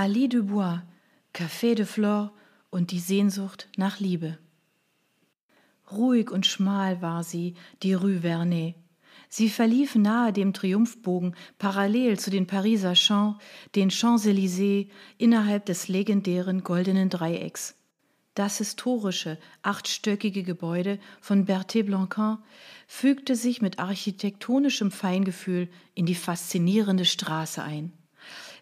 Ali Dubois, Café de Flore und die Sehnsucht nach Liebe. Ruhig und schmal war sie, die Rue Vernet. Sie verlief nahe dem Triumphbogen parallel zu den Pariser Champs, den Champs-Élysées, innerhalb des legendären Goldenen Dreiecks. Das historische, achtstöckige Gebäude von Berthet-Blancquin fügte sich mit architektonischem Feingefühl in die faszinierende Straße ein.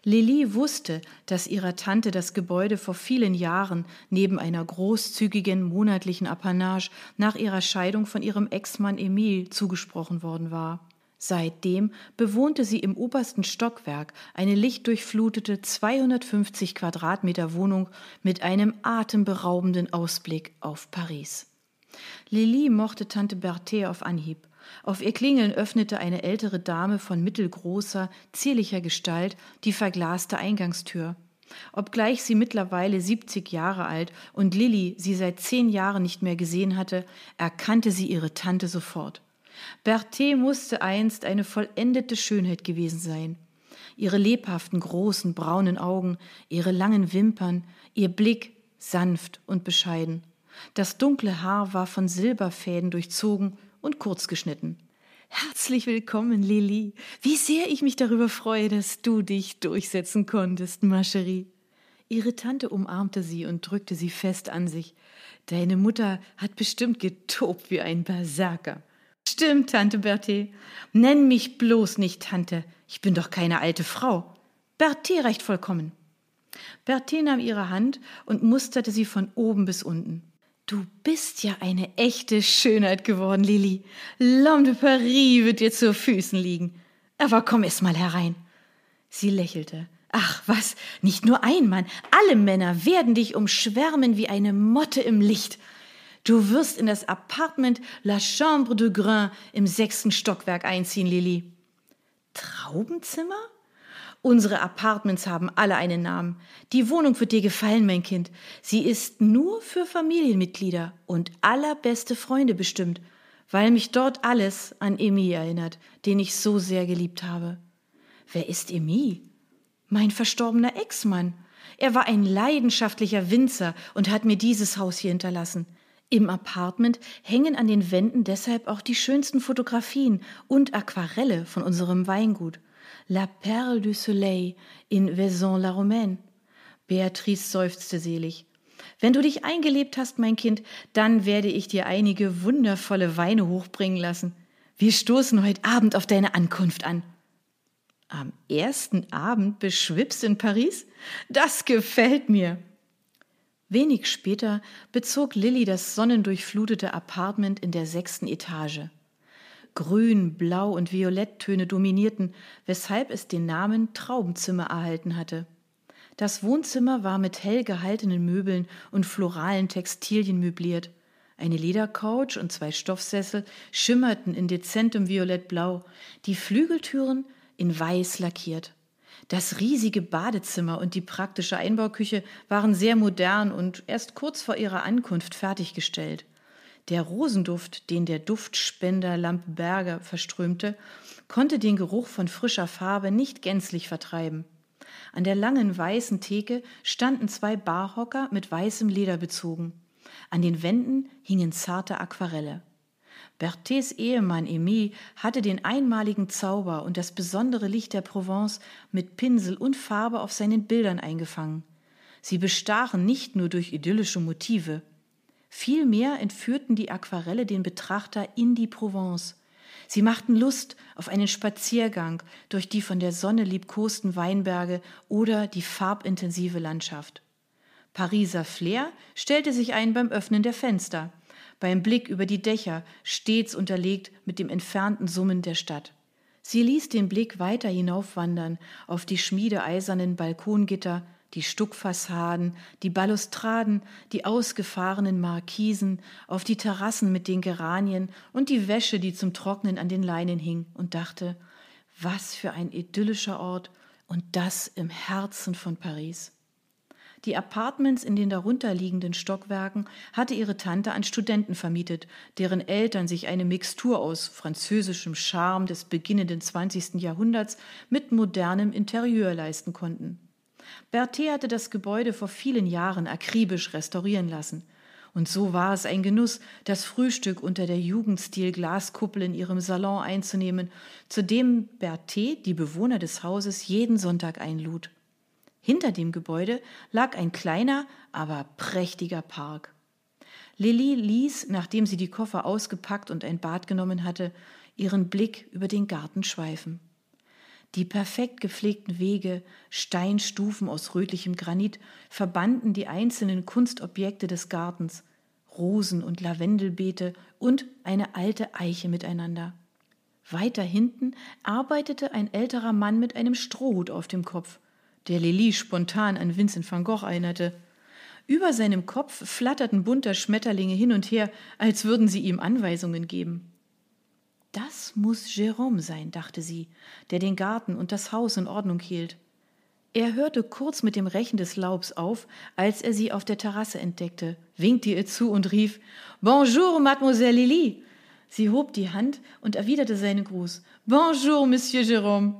Lili wusste, dass ihrer Tante das Gebäude vor vielen Jahren neben einer großzügigen monatlichen Apanage nach ihrer Scheidung von ihrem Ex-Mann Emil zugesprochen worden war. Seitdem bewohnte sie im obersten Stockwerk eine lichtdurchflutete 250 Quadratmeter Wohnung mit einem atemberaubenden Ausblick auf Paris. Lili mochte Tante Berthe auf Anhieb. Auf ihr Klingeln öffnete eine ältere Dame von mittelgroßer, zierlicher Gestalt die verglaste Eingangstür. Obgleich sie mittlerweile siebzig Jahre alt und Lilli sie seit zehn Jahren nicht mehr gesehen hatte, erkannte sie ihre Tante sofort. Berthet musste einst eine vollendete Schönheit gewesen sein. Ihre lebhaften, großen, braunen Augen, ihre langen Wimpern, ihr Blick sanft und bescheiden. Das dunkle Haar war von Silberfäden durchzogen und kurz geschnitten. Herzlich willkommen, Lili. Wie sehr ich mich darüber freue, dass du dich durchsetzen konntest, Marcherie. Ihre Tante umarmte sie und drückte sie fest an sich. Deine Mutter hat bestimmt getobt wie ein Berserker. Stimmt, Tante Berthe. Nenn mich bloß nicht Tante. Ich bin doch keine alte Frau. Berthe reicht vollkommen. Berthe nahm ihre Hand und musterte sie von oben bis unten. Du bist ja eine echte Schönheit geworden, Lili. L'homme de Paris wird dir zu Füßen liegen. Aber komm erst mal herein. Sie lächelte. Ach was, nicht nur ein Mann, alle Männer werden dich umschwärmen wie eine Motte im Licht. Du wirst in das Appartement La Chambre de Grain im sechsten Stockwerk einziehen, Lili. Traubenzimmer? Unsere Apartments haben alle einen Namen. Die Wohnung wird dir gefallen, mein Kind. Sie ist nur für Familienmitglieder und allerbeste Freunde bestimmt, weil mich dort alles an Emi erinnert, den ich so sehr geliebt habe. Wer ist Emi? Mein verstorbener Ex-Mann. Er war ein leidenschaftlicher Winzer und hat mir dieses Haus hier hinterlassen. Im Apartment hängen an den Wänden deshalb auch die schönsten Fotografien und Aquarelle von unserem Weingut. La Perle du Soleil in Vaison-la-Romaine. Beatrice seufzte selig. Wenn du dich eingelebt hast, mein Kind, dann werde ich dir einige wundervolle Weine hochbringen lassen. Wir stoßen heute Abend auf deine Ankunft an. Am ersten Abend beschwipst in Paris? Das gefällt mir. Wenig später bezog Lilly das sonnendurchflutete Apartment in der sechsten Etage. Grün, Blau und Violetttöne dominierten, weshalb es den Namen Traubenzimmer erhalten hatte. Das Wohnzimmer war mit hell gehaltenen Möbeln und floralen Textilien möbliert. Eine Ledercouch und zwei Stoffsessel schimmerten in dezentem Violettblau, die Flügeltüren in weiß lackiert. Das riesige Badezimmer und die praktische Einbauküche waren sehr modern und erst kurz vor ihrer Ankunft fertiggestellt. Der Rosenduft, den der Duftspender Lampe Berger verströmte, konnte den Geruch von frischer Farbe nicht gänzlich vertreiben. An der langen weißen Theke standen zwei Barhocker mit weißem Leder bezogen. An den Wänden hingen zarte Aquarelle. Berthets Ehemann Aimé hatte den einmaligen Zauber und das besondere Licht der Provence mit Pinsel und Farbe auf seinen Bildern eingefangen. Sie bestachen nicht nur durch idyllische Motive. Vielmehr entführten die Aquarelle den Betrachter in die Provence. Sie machten Lust auf einen Spaziergang durch die von der Sonne liebkosten Weinberge oder die farbintensive Landschaft. Pariser Flair stellte sich ein beim Öffnen der Fenster, beim Blick über die Dächer, stets unterlegt mit dem entfernten Summen der Stadt. Sie ließ den Blick weiter hinaufwandern auf die schmiedeeisernen Balkongitter, die Stuckfassaden, die Balustraden, die ausgefahrenen Markisen, auf die Terrassen mit den Geranien und die Wäsche, die zum Trocknen an den Leinen hing, und dachte, was für ein idyllischer Ort und das im Herzen von Paris. Die Apartments in den darunterliegenden Stockwerken hatte ihre Tante an Studenten vermietet, deren Eltern sich eine Mixtur aus französischem Charme des beginnenden 20. Jahrhunderts mit modernem Interieur leisten konnten. Berthet hatte das Gebäude vor vielen Jahren akribisch restaurieren lassen. Und so war es ein Genuss, das Frühstück unter der Jugendstil-Glaskuppel in ihrem Salon einzunehmen, zu dem Berthet die Bewohner des Hauses jeden Sonntag einlud. Hinter dem Gebäude lag ein kleiner, aber prächtiger Park. Lilly ließ, nachdem sie die Koffer ausgepackt und ein Bad genommen hatte, ihren Blick über den Garten schweifen. Die perfekt gepflegten Wege, Steinstufen aus rötlichem Granit verbanden die einzelnen Kunstobjekte des Gartens, Rosen und Lavendelbeete und eine alte Eiche miteinander. Weiter hinten arbeitete ein älterer Mann mit einem Strohhut auf dem Kopf, der Lili spontan an Vincent van Gogh erinnerte. Über seinem Kopf flatterten bunter Schmetterlinge hin und her, als würden sie ihm Anweisungen geben. Das muss Jérôme sein, dachte sie, der den Garten und das Haus in Ordnung hielt. Er hörte kurz mit dem Rechen des Laubs auf, als er sie auf der Terrasse entdeckte, winkte ihr zu und rief Bonjour, Mademoiselle Lily. Sie hob die Hand und erwiderte seinen Gruß. Bonjour, Monsieur Jérôme.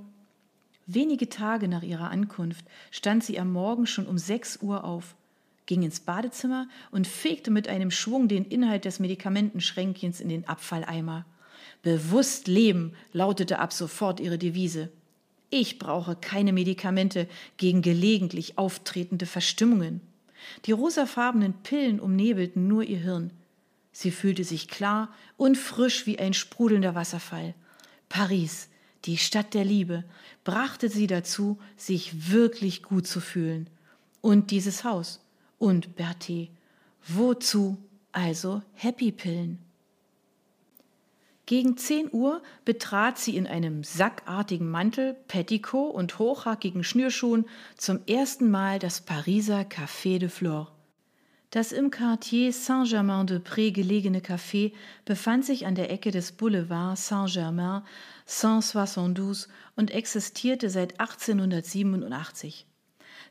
Wenige Tage nach ihrer Ankunft stand sie am Morgen schon um sechs Uhr auf, ging ins Badezimmer und fegte mit einem Schwung den Inhalt des Medikamentenschränkchens in den Abfalleimer. Bewusst leben lautete ab sofort ihre Devise. Ich brauche keine Medikamente gegen gelegentlich auftretende Verstimmungen. Die rosafarbenen Pillen umnebelten nur ihr Hirn. Sie fühlte sich klar und frisch wie ein sprudelnder Wasserfall. Paris, die Stadt der Liebe, brachte sie dazu, sich wirklich gut zu fühlen. Und dieses Haus und Berthe. Wozu also Happy Pillen? Gegen 10 Uhr betrat sie in einem sackartigen Mantel, Petticoat und hochhackigen Schnürschuhen zum ersten Mal das Pariser Café de Flore. Das im Quartier Saint-Germain-de-Prés gelegene Café befand sich an der Ecke des Boulevards Saint-Germain 172 und existierte seit 1887.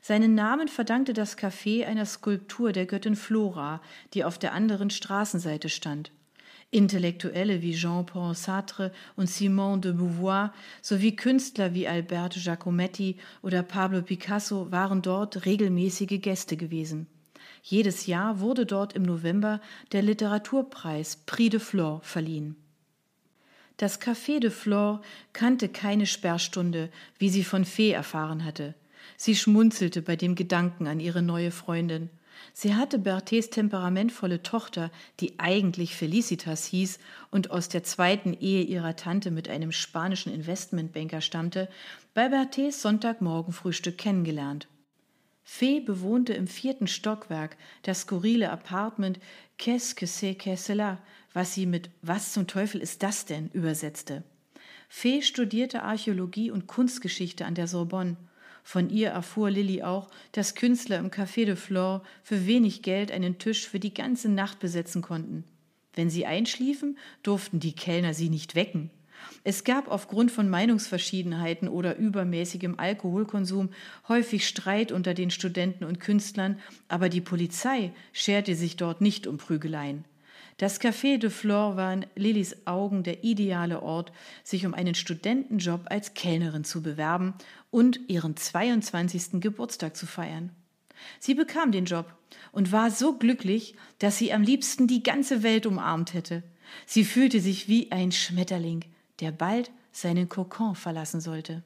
Seinen Namen verdankte das Café einer Skulptur der Göttin Flora, die auf der anderen Straßenseite stand. Intellektuelle wie Jean-Paul Sartre und Simone de Beauvoir sowie Künstler wie Alberto Giacometti oder Pablo Picasso waren dort regelmäßige Gäste gewesen. Jedes Jahr wurde dort im November der Literaturpreis Prix de Flore verliehen. Das Café de Flore kannte keine Sperrstunde, wie sie von Fee erfahren hatte. Sie schmunzelte bei dem Gedanken an ihre neue Freundin. Sie hatte Berthets temperamentvolle Tochter, die eigentlich Felicitas hieß und aus der zweiten Ehe ihrer Tante mit einem spanischen Investmentbanker stammte, bei Berthets Sonntagmorgenfrühstück kennengelernt. Fee bewohnte im vierten Stockwerk das skurrile Apartment Qu'est-ce que c'est que cela, was sie mit Was zum Teufel ist das denn übersetzte. Fee studierte Archäologie und Kunstgeschichte an der Sorbonne. Von ihr erfuhr Lilly auch, dass Künstler im Café de Flore für wenig Geld einen Tisch für die ganze Nacht besetzen konnten. Wenn sie einschliefen, durften die Kellner sie nicht wecken. Es gab aufgrund von Meinungsverschiedenheiten oder übermäßigem Alkoholkonsum häufig Streit unter den Studenten und Künstlern, aber die Polizei scherte sich dort nicht um Prügeleien. Das Café de Flore war in Lillys Augen der ideale Ort, sich um einen Studentenjob als Kellnerin zu bewerben und ihren 22. Geburtstag zu feiern. Sie bekam den Job und war so glücklich, dass sie am liebsten die ganze Welt umarmt hätte. Sie fühlte sich wie ein Schmetterling, der bald seinen Kokon verlassen sollte.